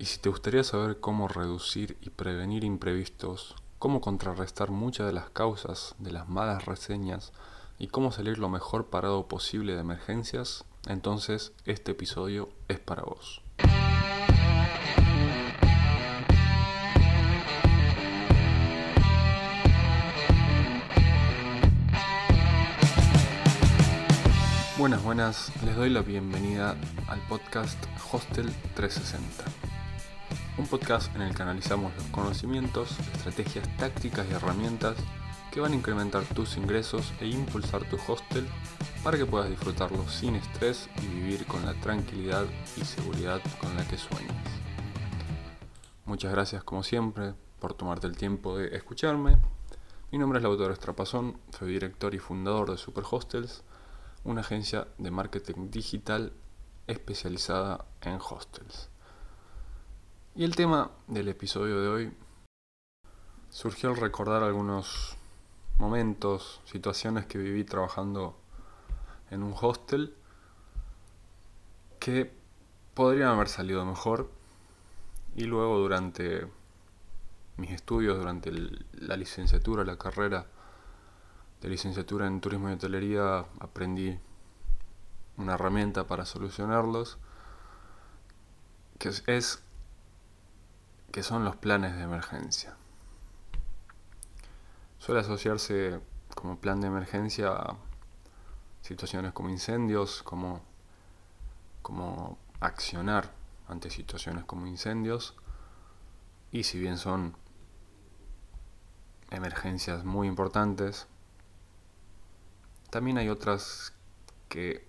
Y si te gustaría saber cómo reducir y prevenir imprevistos, cómo contrarrestar muchas de las causas de las malas reseñas y cómo salir lo mejor parado posible de emergencias, entonces este episodio es para vos. Buenas, buenas, les doy la bienvenida al podcast Hostel 360. Un podcast en el que analizamos los conocimientos, estrategias tácticas y herramientas que van a incrementar tus ingresos e impulsar tu hostel para que puedas disfrutarlo sin estrés y vivir con la tranquilidad y seguridad con la que sueñas. Muchas gracias como siempre por tomarte el tiempo de escucharme. Mi nombre es Lautaro Estrapazón, soy director y fundador de Super Hostels una agencia de marketing digital especializada en hostels. Y el tema del episodio de hoy surgió al recordar algunos momentos, situaciones que viví trabajando en un hostel que podrían haber salido mejor y luego durante mis estudios, durante la licenciatura, la carrera, de licenciatura en turismo y hotelería aprendí una herramienta para solucionarlos, que es, que son los planes de emergencia. Suele asociarse como plan de emergencia a situaciones como incendios, como, como accionar ante situaciones como incendios, y si bien son emergencias muy importantes, también hay otras que,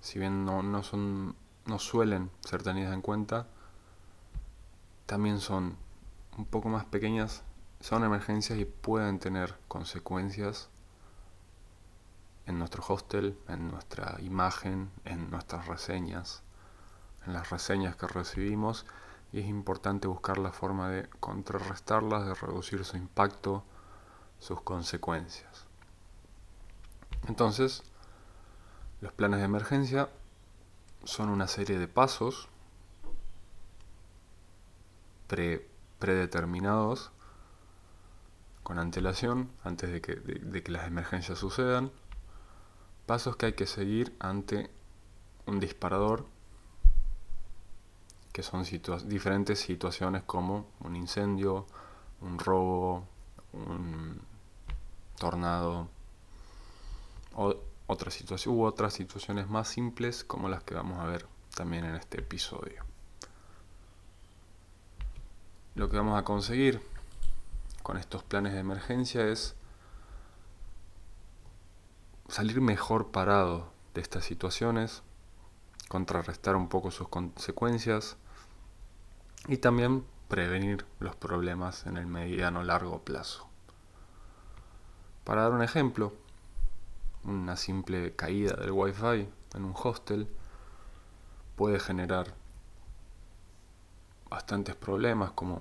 si bien no, son, no suelen ser tenidas en cuenta, también son un poco más pequeñas, son emergencias y pueden tener consecuencias en nuestro hostel, en nuestra imagen, en nuestras reseñas, en las reseñas que recibimos y es importante buscar la forma de contrarrestarlas, de reducir su impacto, sus consecuencias. Entonces, los planes de emergencia son una serie de pasos predeterminados con antelación antes de que, de que las emergencias sucedan. Pasos que hay que seguir ante un disparador, que son diferentes situaciones como un incendio, un robo, un tornado, o u otras situaciones más simples como las que vamos a ver también en este episodio. Lo que vamos a conseguir con estos planes de emergencia es salir mejor parado de estas situaciones, contrarrestar un poco sus consecuencias y también prevenir los problemas en el mediano largo plazo. Para dar un ejemplo, una simple caída del wifi en un hostel puede generar bastantes problemas como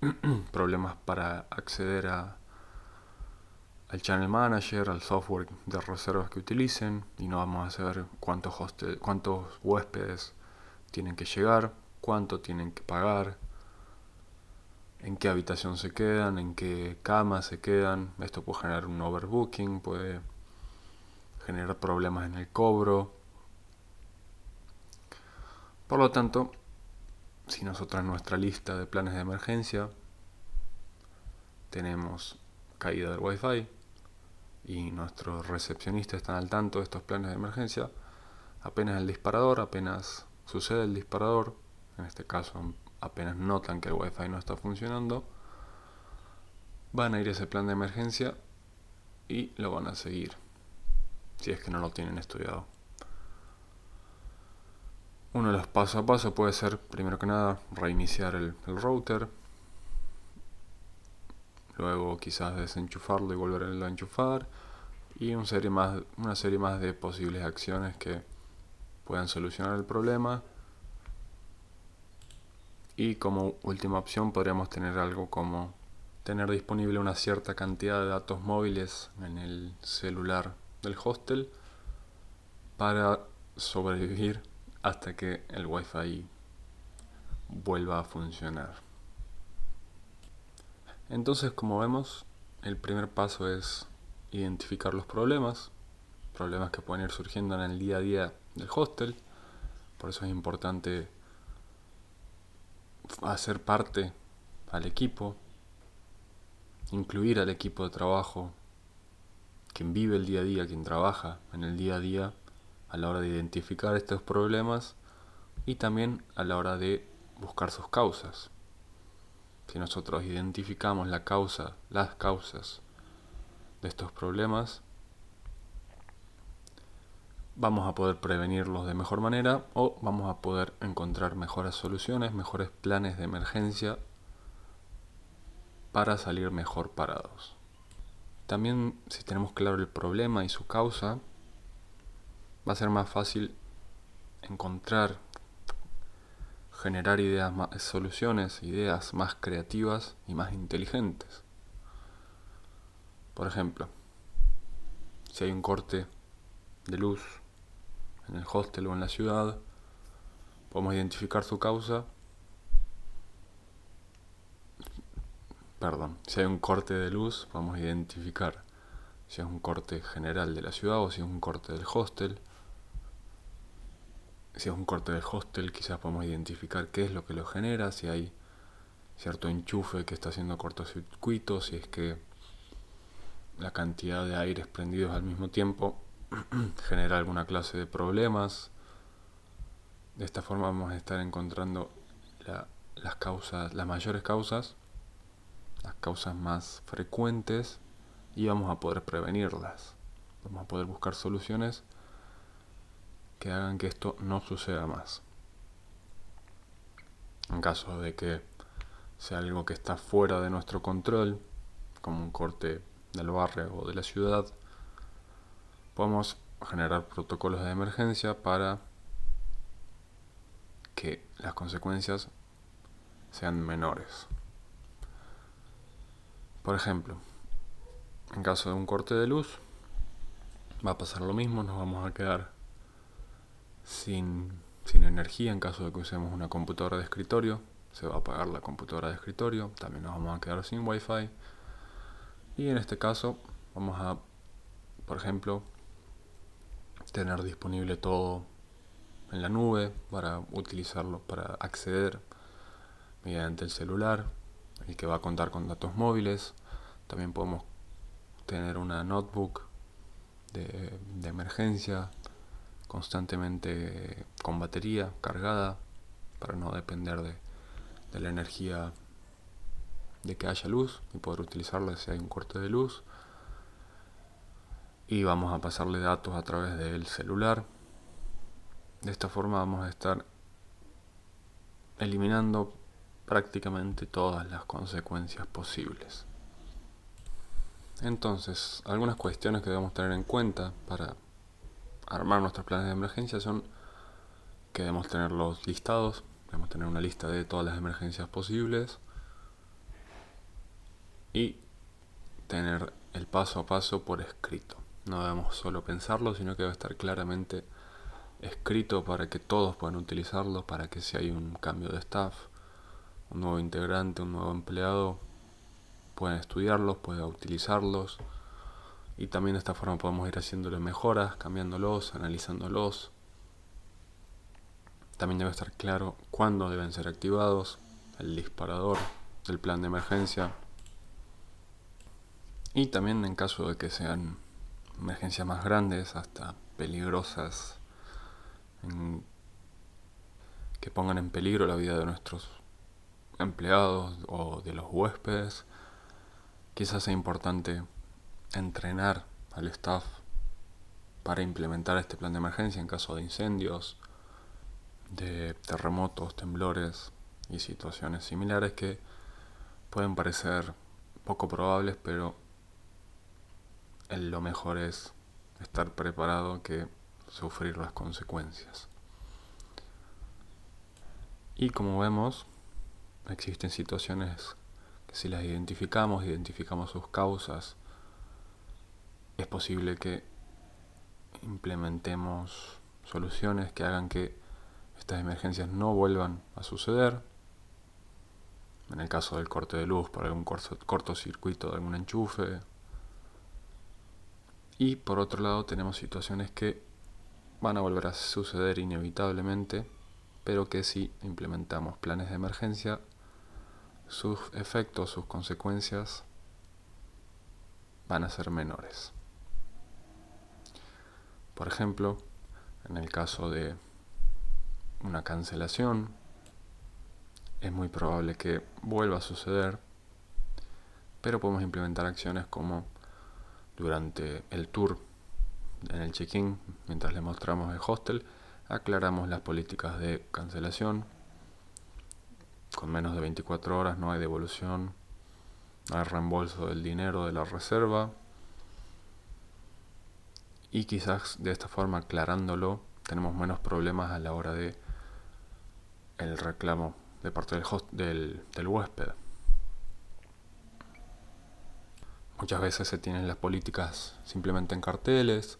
problemas para acceder a, al channel manager, al software de reservas que utilicen y no vamos a saber cuántos, hostel, cuántos huéspedes tienen que llegar, cuánto tienen que pagar, en qué habitación se quedan, en qué cama se quedan. Esto puede generar un overbooking, puede generar problemas en el cobro. Por lo tanto, si nosotros nuestra lista de planes de emergencia tenemos caída del wifi y nuestros recepcionistas están al tanto de estos planes de emergencia, apenas el disparador, apenas sucede el disparador, en este caso apenas notan que el wifi no está funcionando, van a ir a ese plan de emergencia y lo van a seguir si es que no lo tienen estudiado. Uno de los pasos a paso puede ser, primero que nada, reiniciar el, router. Luego quizás desenchufarlo y volverlo a enchufar. Y serie, más, una serie más de posibles acciones que puedan solucionar el problema. Y como última opción podríamos tener algo como tener disponible una cierta cantidad de datos móviles en el celular del hostel para sobrevivir hasta que el wifi vuelva a funcionar. Entonces, como vemos, el primer paso es identificar los problemas, problemas que pueden ir surgiendo en el día a día del hostel. Por eso es importante hacer parte al equipo, incluir al equipo de trabajo, quien vive el día a día, quien trabaja en el día a día a la hora de identificar estos problemas y también a la hora de buscar sus causas. Si nosotros identificamos la causa, las causas de estos problemas, vamos a poder prevenirlos de mejor manera o vamos a poder encontrar mejores soluciones, mejores planes de emergencia para salir mejor parados. También si tenemos claro el problema y su causa, va a ser más fácil encontrar, generar ideas más, soluciones, ideas más creativas y más inteligentes. Por ejemplo, si hay un corte de luz en el hostel o en la ciudad, podemos identificar su causa. Perdón, si hay un corte de luz, podemos identificar si es un corte general de la ciudad o si es un corte del hostel. Si es un corte del hostel, quizás podemos identificar qué es lo que lo genera, si hay cierto enchufe que está haciendo cortocircuito, si es que la cantidad de aires prendidos al mismo tiempo genera alguna clase de problemas. De esta forma vamos a estar encontrando las causas, las mayores causas, las causas más frecuentes y vamos a poder prevenirlas. Vamos a poder buscar soluciones que hagan que esto no suceda más. En caso de que sea algo que está fuera de nuestro control, como un corte del barrio o de la ciudad, podemos generar protocolos de emergencia para que las consecuencias sean menores. Por ejemplo, en caso de un corte de luz, va a pasar lo mismo, nos vamos a quedar sin, sin energía en caso de que usemos una computadora de escritorio, se va a apagar la computadora de escritorio, también nos vamos a quedar sin wifi y en este caso vamos a, por ejemplo, tener disponible todo en la nube para utilizarlo para acceder mediante el celular, el que va a contar con datos móviles. También podemos tener una notebook de, emergencia constantemente con batería cargada para no depender de, de la energía de que haya luz y poder utilizarla si hay un corte de luz y vamos a pasarle datos a través del celular. De esta forma vamos a estar eliminando prácticamente todas las consecuencias posibles. Entonces, algunas cuestiones que debemos tener en cuenta para armar nuestros planes de emergencia son que debemos tener los listados, debemos tener una lista de todas las emergencias posibles y tener el paso a paso por escrito. No debemos solo pensarlo, sino que debe estar claramente escrito para que todos puedan utilizarlo, para que si hay un cambio de staff, un nuevo integrante, un nuevo empleado, puedan estudiarlos, puedan utilizarlos. Y también de esta forma podemos ir haciéndole mejoras, cambiándolos, analizándolos. También debe estar claro cuándo deben ser activados, el disparador del plan de emergencia. Y también en caso de que sean emergencias más grandes hasta peligrosas que pongan en peligro la vida de nuestros empleados o de los huéspedes. Quizás sea importante entrenar al staff para implementar este plan de emergencia en caso de incendios, de terremotos, temblores y situaciones similares que pueden parecer poco probables, pero lo mejor es estar preparado que sufrir las consecuencias. Y como vemos, existen situaciones que si las identificamos, identificamos sus causas, es posible que implementemos soluciones que hagan que estas emergencias no vuelvan a suceder en el caso del corte de luz por algún cortocircuito de algún enchufe. Y por otro lado tenemos situaciones que van a volver a suceder inevitablemente, pero que si implementamos planes de emergencia, sus efectos, sus consecuencias van a ser menores. Por ejemplo, en el caso de una cancelación, es muy probable que vuelva a suceder, pero podemos implementar acciones como durante el tour, en el check-in, mientras le mostramos el hostel, aclaramos las políticas de cancelación. Con menos de 24 horas no hay devolución, no hay reembolso del dinero de la reserva. Y quizás de esta forma aclarándolo tenemos menos problemas a la hora de el reclamo de parte del, host, del, del huésped. Muchas veces se tienen las políticas simplemente en carteles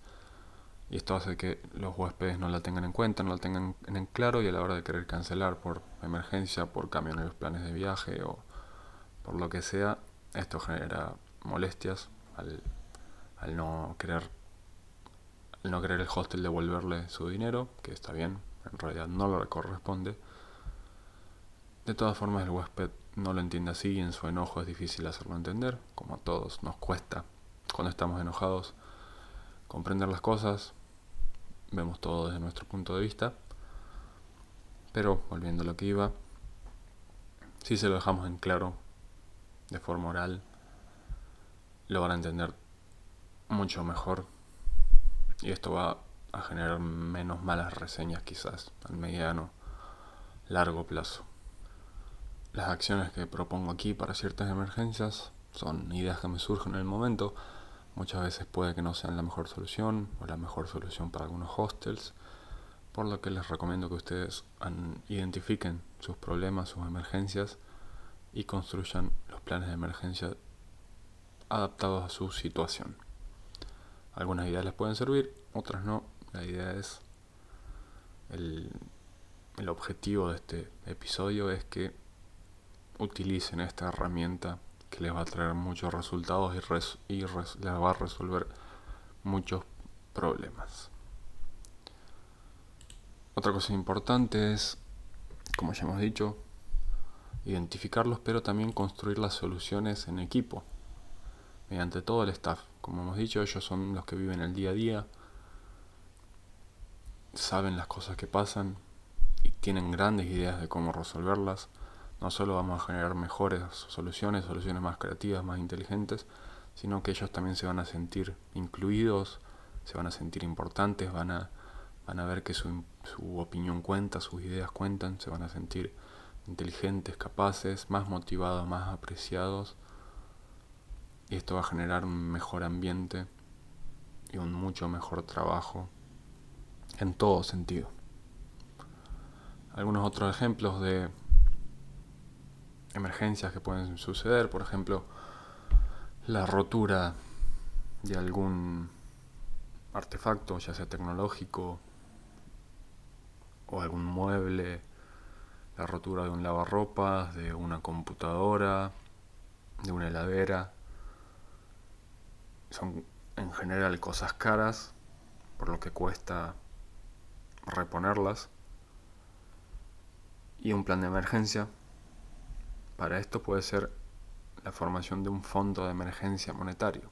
y esto hace que los huéspedes no la tengan en cuenta, no la tengan en claro y a la hora de querer cancelar por emergencia, por cambio en los planes de viaje o por lo que sea, esto genera molestias al, al no querer no querer el hostel devolverle su dinero, que está bien, en realidad no le corresponde. De todas formas el huésped no lo entiende así y en su enojo es difícil hacerlo entender, como a todos nos cuesta cuando estamos enojados comprender las cosas, vemos todo desde nuestro punto de vista, pero volviendo a lo que iba, si se lo dejamos en claro de forma oral, lo van a entender mucho mejor y esto va a generar menos malas reseñas quizás al mediano largo plazo. Las acciones que propongo aquí para ciertas emergencias son ideas que me surgen en el momento. Muchas veces puede que no sean la mejor solución o la mejor solución para algunos hostels, por lo que les recomiendo que ustedes identifiquen sus problemas, sus emergencias y construyan los planes de emergencia adaptados a su situación. Algunas ideas les pueden servir, otras no. La idea es, el, objetivo de este episodio es que utilicen esta herramienta que les va a traer muchos resultados y, les va a resolver muchos problemas. Otra cosa importante es, como ya hemos dicho, identificarlos, pero también construir las soluciones en equipo, mediante todo el staff. Como hemos dicho, ellos son los que viven el día a día, saben las cosas que pasan y tienen grandes ideas de cómo resolverlas no solo vamos a generar mejores soluciones, soluciones más creativas, más inteligentes, sino que ellos también se van a sentir incluidos, se van a sentir importantes, van a, van a ver que su, su opinión cuenta, sus ideas cuentan, se van a sentir inteligentes, capaces, más motivados, más apreciados. Y esto va a generar un mejor ambiente y un mucho mejor trabajo en todo sentido. Algunos otros ejemplos de emergencias que pueden suceder, por ejemplo, la rotura de algún artefacto, ya sea tecnológico o algún mueble, la rotura de un lavarropas, de una computadora, de una heladera. Son en general cosas caras, por lo que cuesta reponerlas. Y un plan de emergencia para esto puede ser la formación de un fondo de emergencia monetario.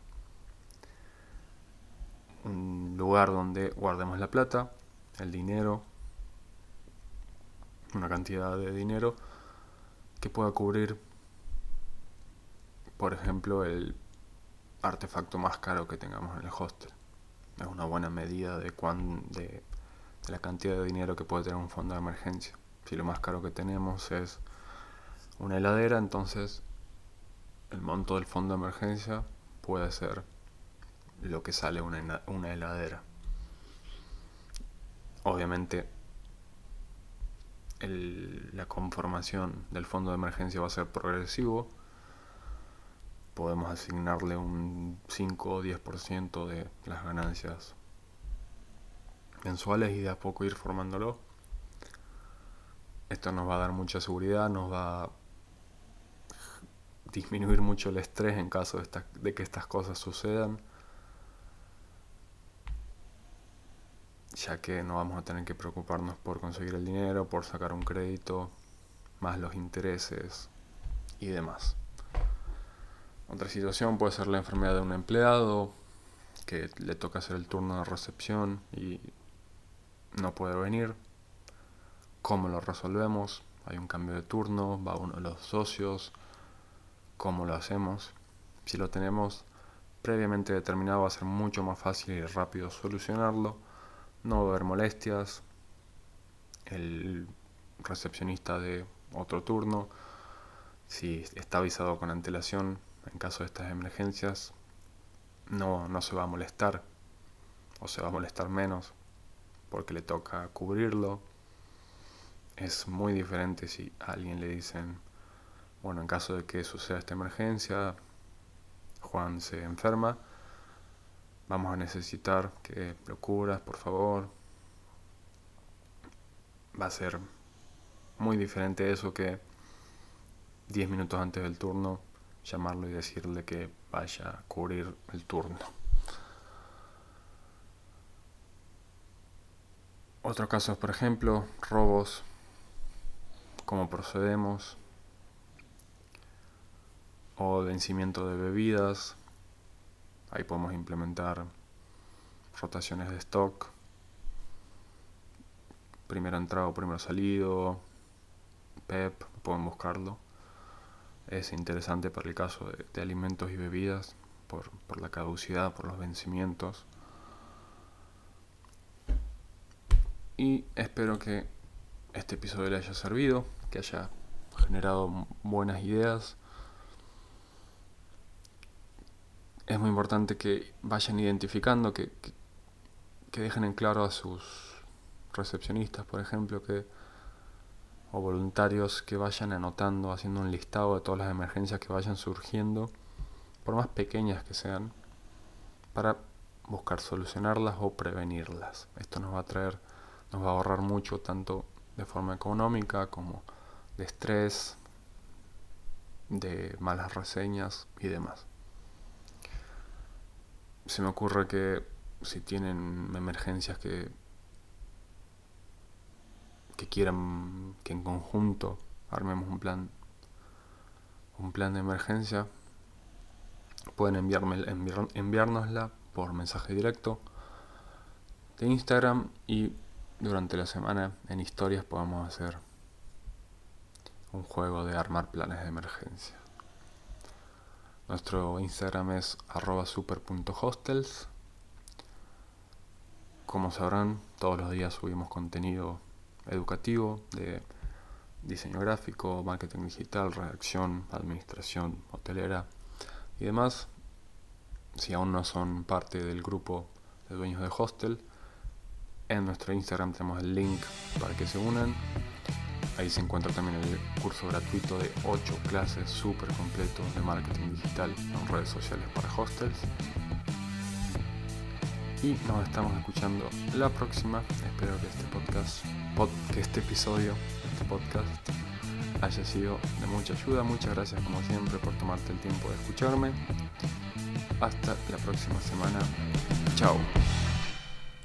Un lugar donde guardemos la plata, el dinero, una cantidad de dinero que pueda cubrir, por ejemplo, el artefacto más caro que tengamos en el hostel. Es una buena medida de, de, de la cantidad de dinero que puede tener un fondo de emergencia. Si lo más caro que tenemos es una heladera, entonces el monto del fondo de emergencia puede ser lo que sale una, una heladera. Obviamente la conformación del fondo de emergencia va a ser progresivo. Podemos asignarle un 5 o 10% de las ganancias mensuales y de a poco ir formándolo. Esto nos va a dar mucha seguridad, nos va disminuir mucho el estrés en caso de, que estas cosas sucedan, ya que no vamos a tener que preocuparnos por conseguir el dinero, por sacar un crédito, más los intereses y demás. Otra situación puede ser la enfermedad de un empleado que le toca hacer el turno de recepción y no puede venir. ¿Cómo lo resolvemos? Hay un cambio de turno, va uno de los socios, cómo lo hacemos. Si lo tenemos previamente determinado va a ser mucho más fácil y rápido solucionarlo. No va a haber molestias. El recepcionista de otro turno, si está avisado con antelación en caso de estas emergencias, no, no se va a molestar o se va a molestar menos porque le toca cubrirlo. Es muy diferente si a alguien le dicen bueno, en caso de que suceda esta emergencia, Juan se enferma, vamos a necesitar que lo cubras, por favor. Va a ser muy diferente eso que 10 minutos antes del turno llamarlo y decirle que vaya a cubrir el turno. Otros casos, por ejemplo, robos, cómo procedemos, o vencimiento de bebidas. Ahí podemos implementar rotaciones de stock. Primero entrado, primero salido. PEP, pueden buscarlo. Es interesante para el caso de, alimentos y bebidas, por, por la caducidad, por los vencimientos. Y espero que este episodio le haya servido, que haya generado buenas ideas es muy importante que vayan identificando, que, que, dejen en claro a sus recepcionistas, por ejemplo, que o voluntarios que vayan anotando, haciendo un listado de todas las emergencias que vayan surgiendo, por más pequeñas que sean, para buscar solucionarlas o prevenirlas. Esto nos va a traer, nos va a ahorrar mucho, tanto de forma económica como de estrés, de malas reseñas y demás se me ocurre que si tienen emergencias que que quieran que en conjunto armemos un plan un plan de emergencia pueden enviarme enviar, enviárnosla por mensaje directo de Instagram y durante la semana en historias podemos hacer un juego de armar planes de emergencia nuestro Instagram es super.hostels. Como sabrán, todos los días subimos contenido educativo de diseño gráfico, marketing digital, redacción, administración hotelera y demás. Si aún no son parte del grupo de dueños de hostel, en nuestro Instagram tenemos el link para que se unan Ahí se encuentra también el curso gratuito de 8 clases súper completo de marketing digital en redes sociales para hostels. Y nos estamos escuchando la próxima. Espero que este podcast, que este episodio, este podcast, haya sido de mucha ayuda. Muchas gracias como siempre por tomarte el tiempo de escucharme. Hasta la próxima semana. Chao.